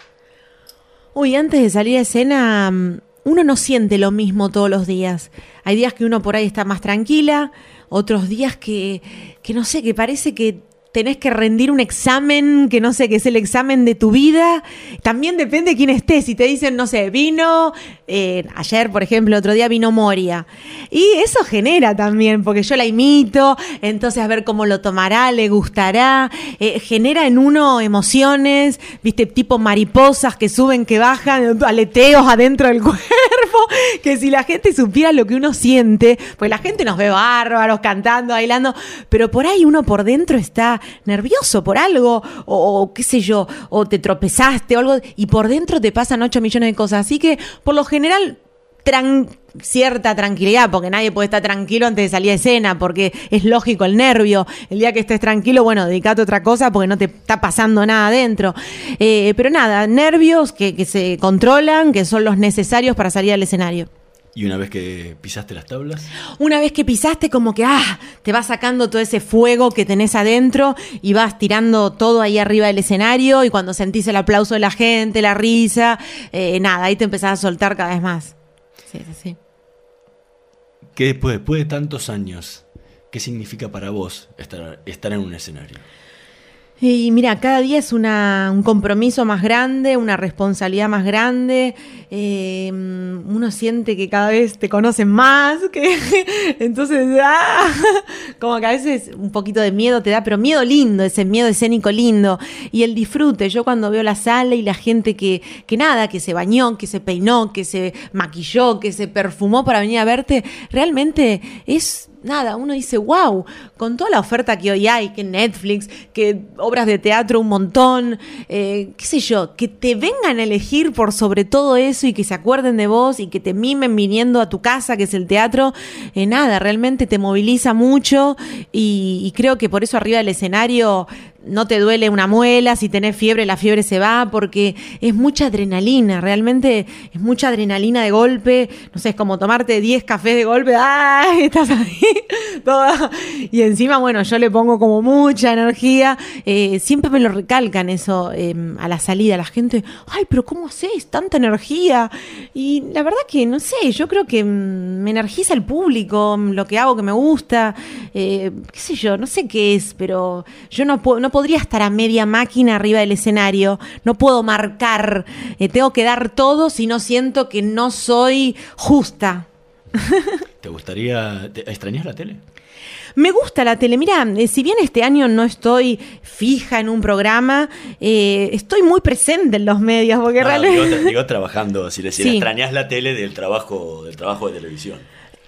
H: Uy, antes de salir a escena, mm, uno no siente lo mismo todos los días. Hay días que uno por ahí está más tranquila, otros días que, que no sé, que parece que tenés que rendir un examen, que no sé, que es el examen de tu vida. También depende de quién estés. Si te dicen, no sé, vino, eh, ayer, por ejemplo, otro día vino Moria. Y eso genera también, porque yo la imito, entonces a ver cómo lo tomará, le gustará. Eh, genera en uno emociones, viste, tipo mariposas que suben, que bajan, aleteos adentro del cuerpo. Que si la gente supiera lo que uno siente, pues la gente nos ve bárbaros, cantando, bailando, pero por ahí uno por dentro está nervioso por algo, o, qué sé yo, o te tropezaste o algo, y por dentro te pasan 8 millones de cosas. Así que, por lo general, cierta tranquilidad, porque nadie puede estar tranquilo antes de salir a escena, porque es lógico el nervio. El día que estés tranquilo, bueno, dedicate a otra cosa porque no te está pasando nada adentro. Eh, pero nada, nervios que se controlan, que son los necesarios para salir al escenario.
G: ¿Y una vez que pisaste las tablas?
H: Una vez que pisaste, como que ah, te vas sacando todo ese fuego que tenés adentro y vas tirando todo ahí arriba del escenario. Y cuando sentís el aplauso de la gente, la risa, eh, nada, ahí te empezás a soltar cada vez más. Sí, sí, sí.
G: ¿Qué después, después de tantos años, qué significa para vos estar, estar en un escenario?
H: Y mira, cada día es una, un compromiso más grande, una responsabilidad más grande. eh, uno siente que cada vez te conocen más, que entonces, ah, como que a veces un poquito de miedo te da, pero miedo lindo, ese miedo escénico lindo. Y el disfrute, yo cuando veo la sala y la gente que, que nada, que se bañó, que se peinó, que se maquilló, que se perfumó para venir a verte, realmente es nada, uno dice, wow, con toda la oferta que hoy hay, que Netflix, que obras de teatro un montón, eh, qué sé yo, que te vengan a elegir por sobre todo eso y que se acuerden de vos y que te mimen viniendo a tu casa, que es el teatro, eh, nada, realmente te moviliza mucho y, y creo que por eso arriba del escenario no te duele una muela, si tenés fiebre, la fiebre se va, porque es mucha adrenalina, realmente es mucha adrenalina de golpe, no sé, es como tomarte 10 cafés de golpe, ¡ay! Estás ahí, toda. Y encima, bueno, yo le pongo como mucha energía, eh, siempre me lo recalcan eso eh, a la salida, la gente, ¡ay, pero cómo haces tanta energía! Y la verdad que, no sé, yo creo que mm, me energiza el público, mm, lo que hago que me gusta, eh, qué sé yo, no sé qué es, pero yo no, puedo, no podría estar a media máquina arriba del escenario, no puedo marcar, eh, tengo que dar todo si no siento que no soy justa.
G: ¿Te gustaría, te, extrañas la tele?
H: Me gusta la tele. Mira, eh, si bien este año no estoy fija en un programa, eh, estoy muy presente en los medios. Porque
G: No,
H: realmente...
G: digo, digo trabajando, si le
H: Sí.
G: extrañas la tele del trabajo, del trabajo de televisión.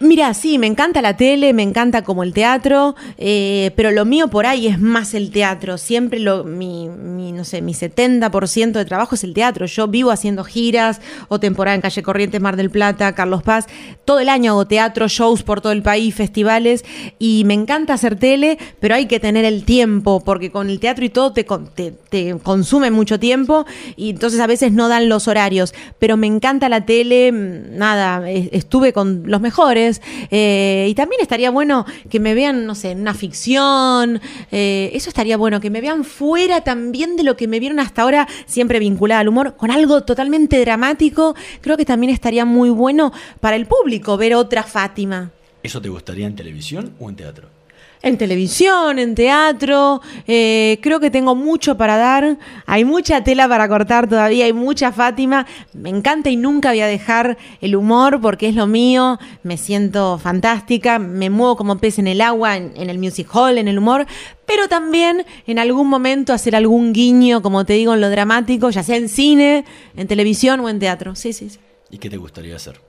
H: Mira, sí, me encanta la tele, me encanta como el teatro, eh, pero lo mío por ahí es más el teatro. Siempre lo, mi, mi, no sé, mi 70% de trabajo es el teatro. Yo vivo haciendo giras o temporada en Calle Corrientes, Mar del Plata, Carlos Paz. Todo el año hago teatro, shows por todo el país, festivales y me encanta hacer tele, pero hay que tener el tiempo porque con el teatro y todo te, te, te consume mucho tiempo y entonces a veces no dan los horarios. Pero me encanta la tele, mm, nada, estuve con los mejores eh, y también estaría bueno que me vean, no sé, una ficción, eh, eso estaría bueno, que me vean fuera también de lo que me vieron hasta ahora, siempre vinculada al humor, con algo totalmente dramático. Creo que también estaría muy bueno para el público ver otra Fátima.
G: ¿Eso te gustaría en televisión o en teatro?
H: En televisión, en teatro, eh, creo que tengo mucho para dar, hay mucha tela para cortar todavía, hay mucha Fátima, me encanta y nunca voy a dejar el humor porque es lo mío, me siento fantástica, me muevo como pez en el agua, en, el music hall, en el humor, pero también en algún momento hacer algún guiño, como te digo, en lo dramático, ya sea en cine, en televisión o en teatro, sí, sí, sí.
G: ¿Y qué te gustaría hacer?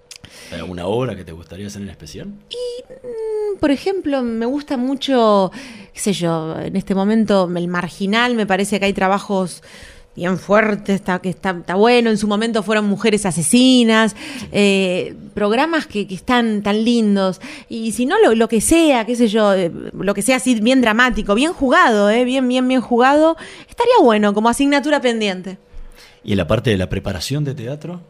G: ¿Hay alguna obra que te gustaría hacer en especial?
H: Mm, Por ejemplo, me gusta mucho, qué sé yo, en este momento el marginal, me parece que hay trabajos bien fuertes, está, que está, está bueno, en su momento fueron mujeres asesinas, eh, programas que, que están tan lindos, y si no, lo, lo que sea, qué sé yo, eh, lo que sea así bien dramático, bien jugado, eh, bien, bien, bien jugado, estaría bueno como asignatura pendiente.
G: ¿Y en la parte de la preparación de teatro?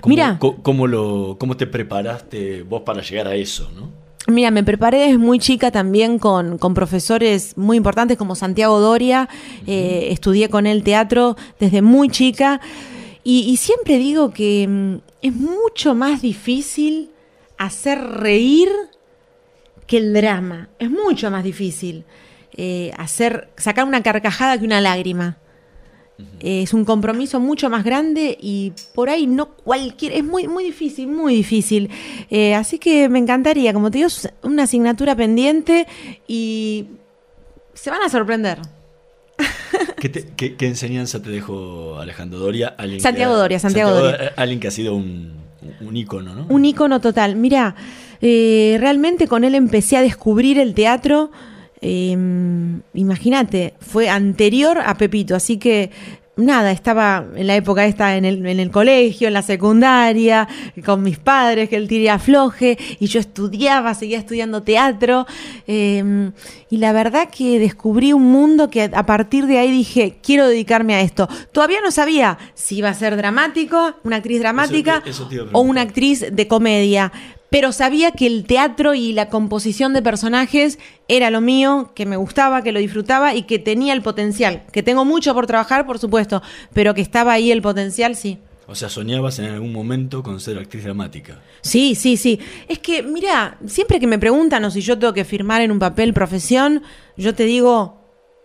G: ¿Cómo,
H: Mira.
G: ¿cómo, lo, ¿Cómo te preparaste vos para llegar a eso? ¿no?
H: Mira, me preparé desde muy chica también con, con profesores muy importantes como Santiago Doria. eh, estudié con él teatro desde muy chica. Y, y siempre digo que mm, es mucho más difícil hacer reír que el drama. Es mucho más difícil eh, hacer, sacar una carcajada que una lágrima. Eh, Es un compromiso mucho más grande y por ahí no cualquier. Es muy, muy difícil, muy difícil. Eh, así que me encantaría, como te digo, una asignatura pendiente y se van a sorprender.
G: ¿Qué, te- qué- qué enseñanza te dejó Alejandro Doria?
H: Santiago Doria, Santiago Doria.
G: Alguien que ha sido un, un ícono, ¿no?
H: Un ícono total. Mira, eh, realmente con él empecé a descubrir el teatro. Eh, Imagínate, fue anterior a Pepito, así que nada, estaba en la época esta en el, en el colegio, en la secundaria, con mis padres, que él tire afloje, y yo estudiaba, seguía estudiando teatro, eh, y la verdad que descubrí un mundo que a partir de ahí dije, quiero dedicarme a esto. Todavía no sabía si iba a ser dramático, una actriz dramática,
G: eso
H: o una actriz de comedia. Pero sabía que el teatro y la composición de personajes era lo mío, que me gustaba, que lo disfrutaba y que tenía el potencial. Que tengo mucho por trabajar, por supuesto, pero que estaba ahí el potencial, sí.
G: O sea, soñabas en algún momento con ser actriz dramática.
H: Sí, sí, sí. Es que, mira, siempre que me preguntan o si yo tengo que firmar en un papel profesión, yo te digo,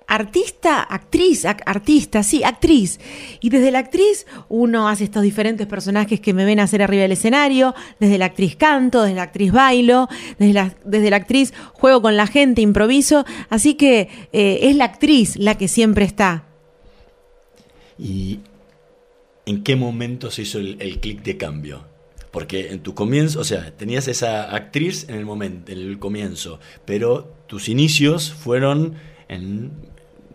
H: artista, actriz, ac- artista, sí, actriz. Y desde la actriz uno hace estos diferentes personajes que me ven hacer arriba del escenario, desde la actriz canto, desde la actriz bailo, desde la, desde la actriz juego con la gente, improviso. Así que eh, es la actriz la que siempre está.
G: ¿Y en qué momento se hizo el, clic de cambio? Porque en tu comienzo, o sea, tenías esa actriz en el momento, en el comienzo, pero tus inicios fueron en,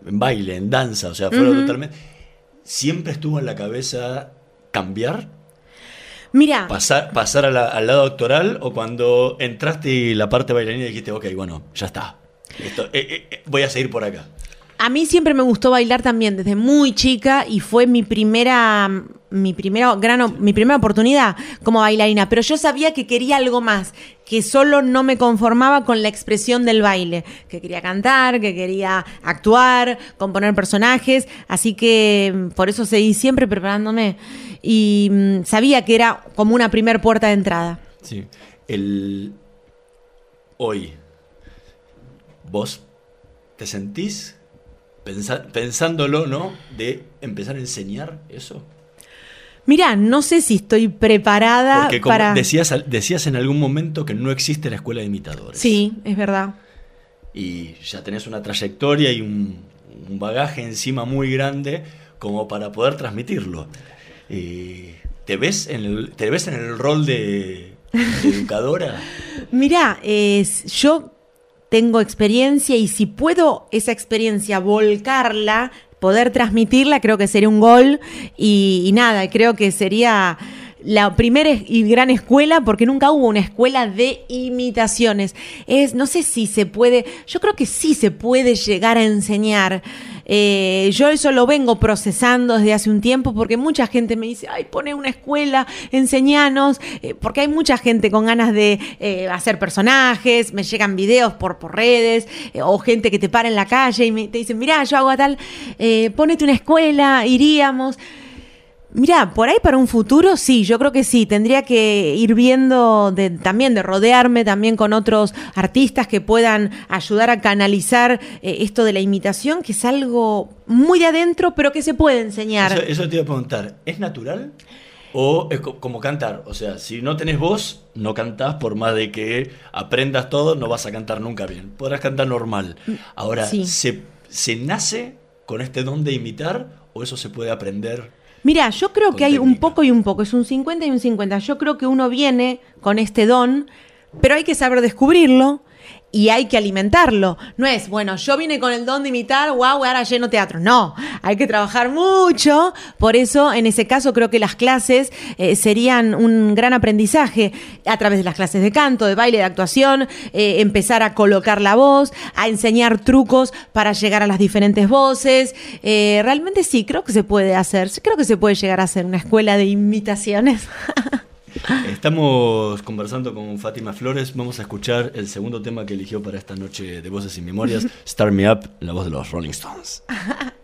G: en baile, en danza, o sea,
H: Ujú.
G: totalmente. ¿Siempre estuvo en la cabeza cambiar?
H: Mira,
G: Pasar, pasar a la- al lado doctoral o cuando entraste y la parte bailarina dijiste, ok, bueno, ya está. Esto- eh, eh, eh, voy a seguir por acá.
H: A mí siempre me gustó bailar también desde muy chica y fue mi primera mi primera mi primera oportunidad como bailarina, pero yo sabía que quería algo más, que solo no me conformaba con la expresión del baile, que quería cantar, que quería actuar, componer personajes, así que mm, por eso seguí siempre preparándome y mm, sabía que era como una primer puerta de entrada.
G: Sí. El. Hoy. ¿Vos te sentís pensa- pensándolo, ¿no? De empezar a enseñar eso?
H: Mira, no sé si estoy preparada
G: Porque como
H: para
G: decías, decías en algún momento que no existe la escuela de imitadores.
H: Sí, es verdad.
G: Y ya tenés una trayectoria y un, un bagaje encima muy grande como para poder transmitirlo. Eh, ¿te, ves en el, ¿Te ves en el rol de, de educadora?
H: Mira, es- yo tengo experiencia y si puedo esa experiencia volcarla, poder transmitirla, creo que sería un gol. Y, nada, creo que sería la primera y gran escuela, porque nunca hubo una escuela de imitaciones. Es, no sé si se puede, yo creo que sí se puede llegar a enseñar. Eh, yo eso lo vengo procesando desde hace un tiempo porque mucha gente me dice, ay, pone una escuela, enseñanos, eh, porque hay mucha gente con ganas de eh, hacer personajes, me llegan videos por, por redes, o gente que te para en la calle y me, te dicen, mirá, yo hago a tal, ponete una escuela, iríamos. Mira, por ahí para un futuro, sí, yo creo que sí. Tendría que ir viendo de- también de rodearme también con otros artistas que puedan ayudar a canalizar eh, esto de la imitación, que es algo muy de adentro, pero que se puede enseñar.
G: Eso, eso te iba a preguntar, ¿es natural? ¿O es co- como cantar? O sea, si no tenés voz, no cantás por más de que aprendas todo, no vas a cantar nunca bien. Podrás cantar normal. Ahora,
H: Sí.
G: ¿se, ¿se nace con este don de imitar o eso se puede aprender?
H: Mira, yo creo que hay un poco y un poco, es un 50 y un 50. Yo creo que uno viene con este don, pero hay que saber descubrirlo y hay que alimentarlo. No es, bueno, yo vine con el don de imitar, wow, ahora lleno teatro. No, hay que trabajar mucho. Por eso, en ese caso, creo que las clases eh, serían un gran aprendizaje a través de las clases de canto, de baile, de actuación, eh, empezar a colocar la voz, a enseñar trucos para llegar a las diferentes voces. Eh, realmente sí, creo que se puede hacer. Creo que se puede llegar a hacer una escuela de imitaciones.
G: Estamos conversando con Fátima Flores. Vamos a escuchar el segundo tema que eligió para esta noche de Voces y Memorias, Start Me Up, la voz de los Rolling Stones.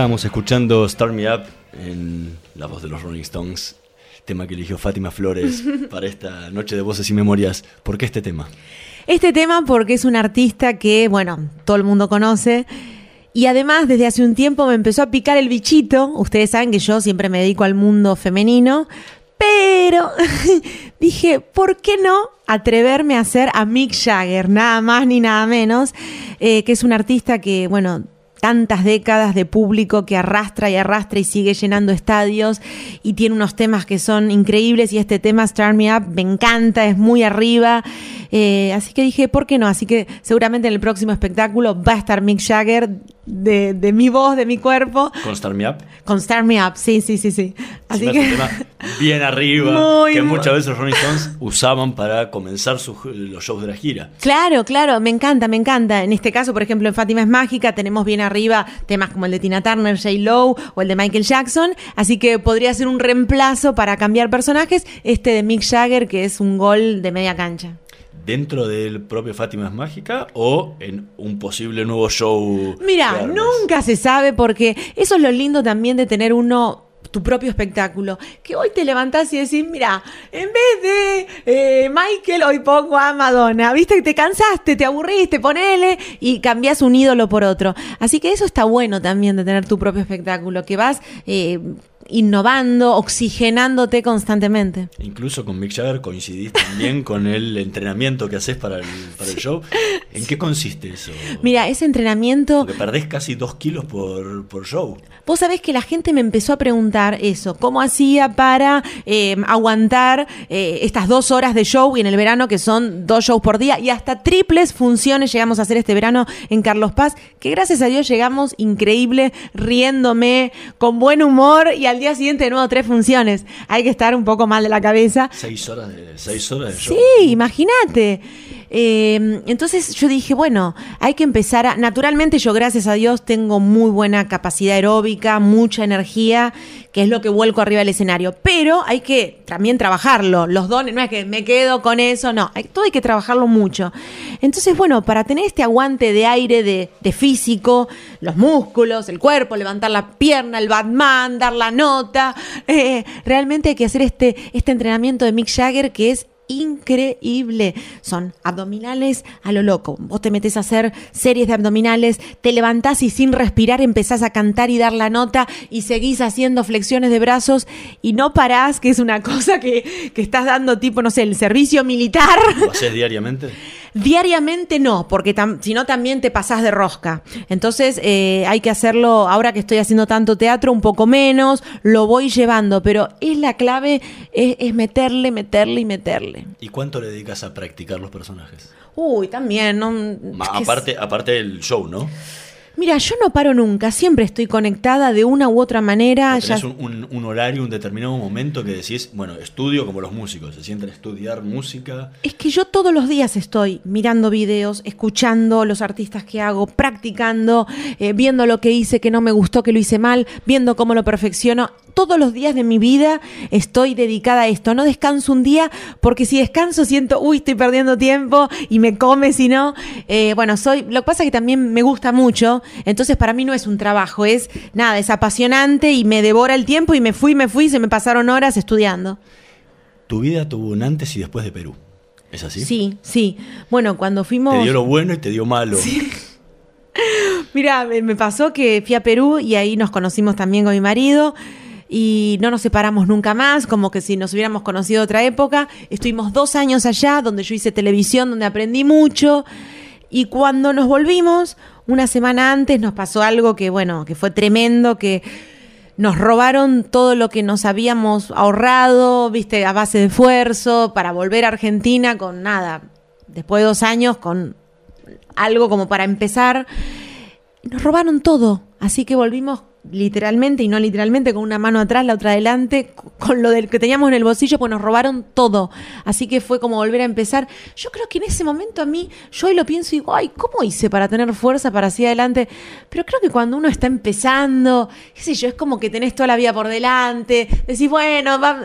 G: Estábamos escuchando Start Me Up en la voz de los Rolling Stones, tema que eligió Fátima Flores para esta noche de voces y memorias. ¿Por qué este tema?
H: Este tema porque es un artista que, bueno, todo el mundo conoce. Y además, desde hace un tiempo me empezó a picar el bichito. Ustedes saben que yo siempre me dedico al mundo femenino. Pero dije, ¿por qué no atreverme a hacer a Mick Jagger? Nada más ni nada menos. eh, que es un artista que, bueno, tantas décadas de público que arrastra y arrastra y sigue llenando estadios y tiene unos temas que son increíbles y este tema Start Me Up me encanta, es muy arriba. Eh, así que dije, ¿por qué no? Así que seguramente en el próximo espectáculo va a estar Mick Jagger de, de mi voz, de mi cuerpo,
G: Con Start Me Up.
H: con Start Me Up. Sí, sí, sí, sí. Así que...
G: un tema bien arriba,
H: Muy,
G: que muchas veces los Rolling Stones usaban para comenzar sus- los shows de la gira.
H: Claro, claro, me encanta, me encanta. En este caso, por ejemplo, en Fátima es Mágica tenemos bien arriba temas como el de Tina Turner, J. Lowe o el de Michael Jackson, así que podría ser un reemplazo para cambiar personajes, este de Mick Jagger, que es un gol de media cancha.
G: ¿Dentro del propio Fátima es Mágica o en un posible nuevo show?
H: Mira, nunca se sabe porque eso es lo lindo también de tener uno tu propio espectáculo, que hoy te levantás y decís, mira, en vez de eh, Michael, hoy pongo a Madonna, viste que te cansaste, te aburriste, ponele y cambiás un ídolo por otro. Así que eso está bueno también de tener tu propio espectáculo, que vas eh, innovando, oxigenándote constantemente.
G: Incluso con Mick Jagger coincidís también con el entrenamiento que haces para el, para el show. ¿En qué consiste eso?
H: Mira, ese entrenamiento...
G: Porque perdés casi dos kilos por, por show.
H: Vos sabés que la gente me empezó a preguntar eso, cómo hacía para eh, aguantar eh, estas dos horas de show y en el verano que son dos shows por día y hasta triples funciones llegamos a hacer este verano en Carlos Paz, que gracias a Dios llegamos increíble, riéndome, con buen humor y al día siguiente de nuevo tres funciones. Hay que estar un poco mal de la cabeza.
G: Seis horas de, seis horas de show.
H: Sí, imagínate. Eh, entonces yo dije, bueno, hay que empezar a... Naturalmente yo, gracias a Dios, tengo muy buena capacidad aeróbica, mucha energía, que es lo que vuelco arriba del escenario. Pero hay que también trabajarlo. Los dones, no es que me quedo con eso, no. Todo hay que trabajarlo mucho. Entonces, bueno, para tener este aguante de aire, de, de físico, los músculos, el cuerpo, levantar la pierna, el Batman, dar la nota, eh, realmente hay que hacer este, este entrenamiento de Mick Jagger que es increíble. Son abdominales a lo loco. Vos te metes a hacer series de abdominales, te levantás y sin respirar empezás a cantar y dar la nota y seguís haciendo flexiones de brazos y no parás, que es una cosa que, que estás dando tipo, no sé, el servicio militar.
G: ¿Lo haces diariamente?
H: Diariamente no, porque si no también te pasás de rosca. Entonces eh, hay que hacerlo, ahora que estoy haciendo tanto teatro, un poco menos, lo voy llevando, pero es la clave, es, es meterle, meterle y meterle.
G: ¿Y cuánto le dedicas a practicar los personajes?
H: Uy, también, ¿no?
G: Ma-
H: Es que
G: aparte, aparte del show, ¿no?
H: Mira, yo no paro nunca, siempre estoy conectada de una u otra manera.
G: ¿O
H: ya-
G: un- un horario, un determinado momento que decís, bueno, estudio como los músicos, se sienten a estudiar música.
H: Es que yo todos los días estoy mirando videos, escuchando los artistas que hago, practicando, eh, viendo lo que hice que no me gustó, que lo hice mal, viendo cómo lo perfecciono. Todos los días de mi vida estoy dedicada a esto. No descanso un día porque si descanso siento, uy, estoy perdiendo tiempo y me come si no. Eh, bueno, soy. Lo que pasa es que también me gusta mucho. Entonces para mí no es un trabajo, es nada, es apasionante y me devora el tiempo y me fui, me fui, se me pasaron horas estudiando.
G: Tu vida tuvo un antes y después de Perú. ¿Es así?
H: Sí, sí. Bueno, cuando fuimos.
G: Te dio lo bueno y te dio malo.
H: Mira, me me pasó que fui a Perú y ahí nos conocimos también con mi marido y no nos separamos nunca más, como que si nos hubiéramos conocido otra época. Estuvimos dos años allá, donde yo hice televisión, donde aprendí mucho. Y cuando nos volvimos, una semana antes nos pasó algo que, bueno, que fue tremendo, que nos robaron todo lo que nos habíamos ahorrado, viste, a base de esfuerzo, para volver a Argentina con nada. Después de dos años, con algo como para empezar. Nos robaron todo, así que volvimos literalmente y no literalmente con una mano atrás, la otra adelante, con lo del que teníamos en el bolsillo, pues nos robaron todo. Así que fue como volver a empezar. Yo creo que en ese momento a mí, yo hoy lo pienso y digo, ay, ¿cómo hice para tener fuerza para seguir adelante? Pero creo que cuando uno está empezando, qué sé yo, es como que tenés toda la vida por delante, decís, bueno, va-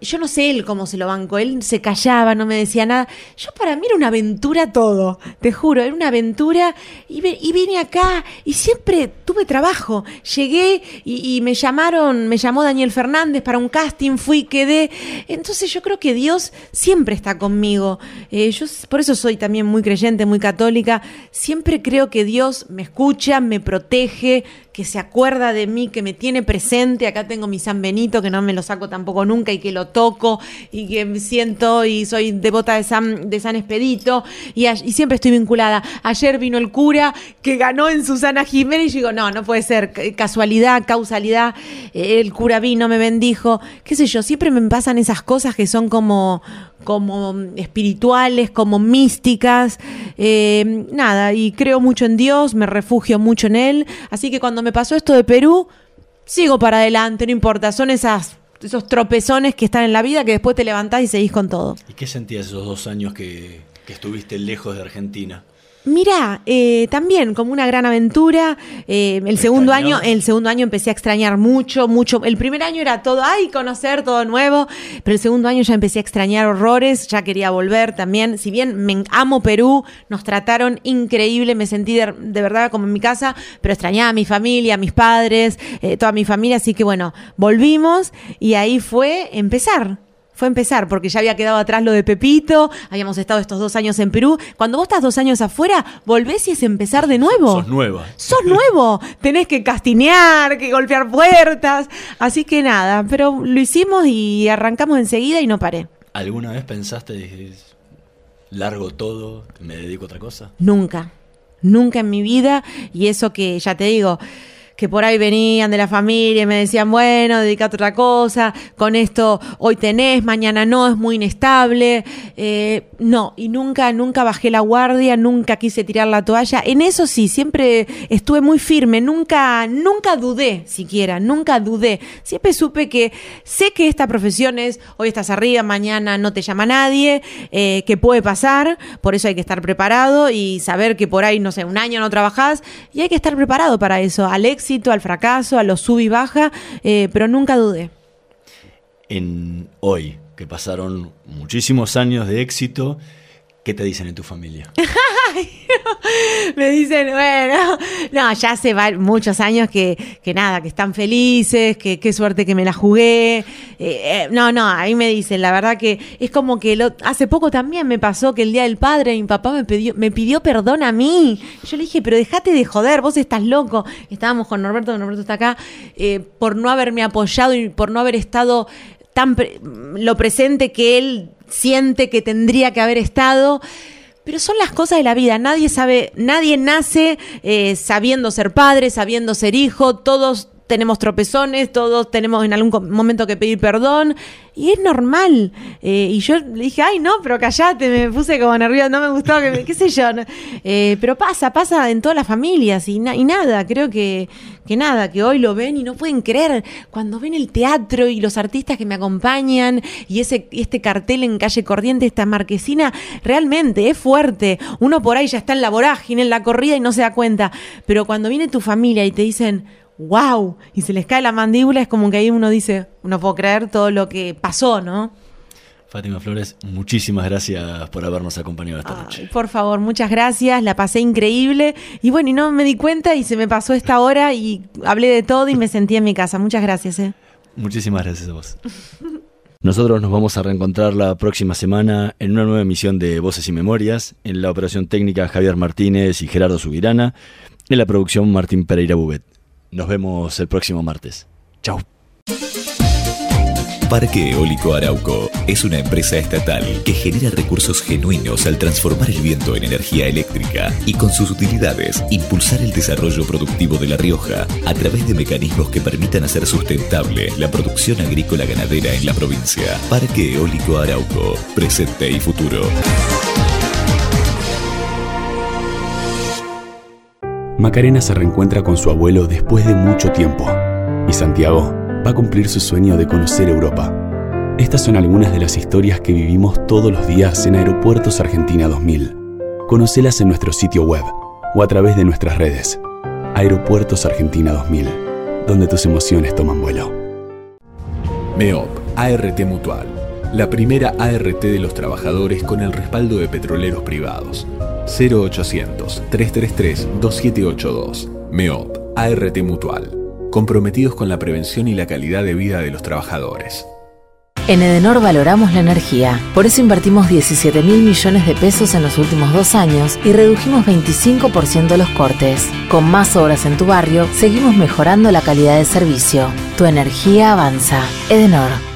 H: yo no sé él cómo se lo bancó, él se callaba, no me decía nada. Yo para mí era una aventura todo, te juro, era una aventura y, vine acá y siempre tuve trabajo. Llegué y, me llamaron, me llamó Daniel Fernández para un casting, fui, quedé. Entonces yo creo que Dios siempre está conmigo. Eh, yo por eso soy también muy creyente, muy católica. Siempre creo que Dios me escucha, me protege, que se acuerda de mí, que me tiene presente. Acá tengo mi San Benito, que no me lo saco tampoco nunca y que lo toco y que me siento y soy devota de San, de San Expedito y, y siempre estoy vinculada. Ayer vino el cura que ganó en Susana Jiménez y digo, no, no puede ser casualidad, causalidad. Eh, El cura vino, me bendijo, qué sé yo, siempre me pasan esas cosas que son como como espirituales, como místicas, eh, nada, y creo mucho en Dios, me refugio mucho en Él, así que cuando me pasó esto de Perú, sigo para adelante, no importa, son esas, esos tropezones que están en la vida que después te levantás y seguís con todo.
G: ¿Y qué sentías esos dos años que, que estuviste lejos de Argentina?
H: Mira, eh, también como una gran aventura. eh, el segundo año, el segundo año empecé a extrañar mucho, mucho. El primer año era todo, ay, conocer todo nuevo, pero el segundo año ya empecé a extrañar horrores, ya quería volver también. Si bien me amo Perú, nos trataron increíble, me sentí de, de verdad como en mi casa, pero extrañaba a mi familia, a mis padres, eh, toda mi familia, así que bueno, volvimos y ahí fue empezar. Fue empezar, porque ya había quedado atrás lo de Pepito, habíamos estado estos dos años en Perú. Cuando vos estás dos años afuera, volvés y es empezar de nuevo.
G: Sos nueva.
H: Sos nuevo, tenés que castinear, que golpear puertas. Así que nada, pero lo hicimos y arrancamos enseguida y no paré.
G: ¿Alguna vez pensaste, dijiste, largo todo, me dedico a otra cosa?
H: Nunca, nunca en mi vida. Y eso que ya te digo, que por ahí venían de la familia y me decían, bueno, dedicate a otra cosa, con esto hoy tenés, mañana no, es muy inestable. Eh, no, y nunca, nunca bajé la guardia, nunca quise tirar la toalla. En eso sí, siempre estuve muy firme, nunca, nunca dudé siquiera, nunca dudé. Siempre supe que sé que esta profesión es, hoy estás arriba, mañana no te llama nadie, eh, que puede pasar, por eso hay que estar preparado y saber que por ahí, no sé, un año no trabajás y hay que estar preparado para eso, al éxito, al fracaso, a lo sub y baja, eh, pero nunca dudé.
G: En hoy, que pasaron muchísimos años de éxito, ¿qué te dicen en tu familia?
H: Me dicen, bueno, no, ya hace muchos años que, que nada, que están felices, que qué suerte que me la jugué. Eh, eh, no, no, ahí me dicen, la verdad que es como que hace poco también me pasó que el Día del Padre mi papá me pidió, me pidió perdón a mí. Yo le dije, pero dejate de joder, vos estás loco. Estábamos con Norberto, Norberto está acá, eh, por no haberme apoyado y por no haber estado tan lo presente que él siente que tendría que haber estado. Pero son las cosas de la vida. Nadie sabe, nadie nace eh, sabiendo ser padre, sabiendo ser hijo. Todos tenemos tropezones, todos tenemos en algún momento que pedir perdón. Y es normal. Eh, y yo le dije, ay, no, pero callate, me puse como nerviosa, no me gustó, que me- qué sé yo. Eh, pero pasa, pasa en todas las familias y nada, creo que, que nada, que hoy lo ven y no pueden creer. Cuando ven el teatro y los artistas que me acompañan y ese este cartel en calle Corriente, esta marquesina, realmente es fuerte. Uno por ahí ya está en la vorágine, en la corrida y no se da cuenta. Pero cuando viene tu familia y te dicen, wow, y se les cae la mandíbula, es como que ahí uno dice, no puedo creer todo lo que pasó, ¿no?
G: Fátima Flores, muchísimas gracias por habernos acompañado esta noche.
H: Por favor, muchas gracias, la pasé increíble. Y bueno, y no me di cuenta y se me pasó esta hora y hablé de todo y me sentí en mi casa. Muchas gracias. ¿eh?
G: Muchísimas gracias a vos. Nosotros nos vamos a reencontrar la próxima semana en una nueva emisión de Voces y Memorias, en la operación técnica Javier Martínez y Gerardo Subirana, en la producción Martín Pereira Bubet. Nos vemos el próximo martes. Chao.
P: Parque Eólico Arauco es una empresa estatal que genera recursos genuinos al transformar el viento en energía eléctrica y con sus utilidades impulsar el desarrollo productivo de La Rioja a través de mecanismos que permitan hacer sustentable la producción agrícola ganadera en la provincia. Parque Eólico Arauco, presente y futuro.
A: Macarena se reencuentra con su abuelo después de mucho tiempo y Santiago va a cumplir su sueño de conocer Europa. Estas son algunas de las historias que vivimos todos los días en Aeropuertos Argentina 2000. Conocelas en nuestro sitio web o a través de nuestras redes. Aeropuertos Argentina 2000, donde tus emociones toman vuelo.
B: MEOP,
E: ART Mutual, la primera ART de los trabajadores con el respaldo de petroleros privados. 0800-333-2782. MEOP, ART Mutual. Comprometidos con la prevención y la calidad de vida de los trabajadores.
C: En Edenor valoramos la energía, por eso invertimos 17 mil millones de pesos en los últimos dos años y redujimos 25% los cortes. Con más obras en tu barrio, seguimos mejorando la calidad de servicio. Tu energía avanza. Edenor.